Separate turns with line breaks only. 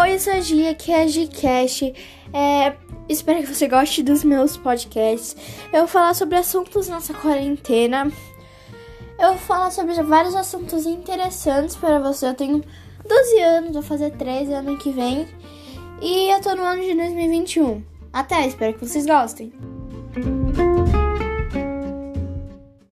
Oi, eu sou a Gia, aqui é a Gcast. É, espero que você goste dos meus podcasts. Eu vou falar sobre assuntos nessa quarentena. Eu vou falar sobre vários assuntos interessantes para você. Eu tenho 12 anos, vou fazer 13 ano que vem. E eu tô no ano de 2021. Até, espero que vocês gostem.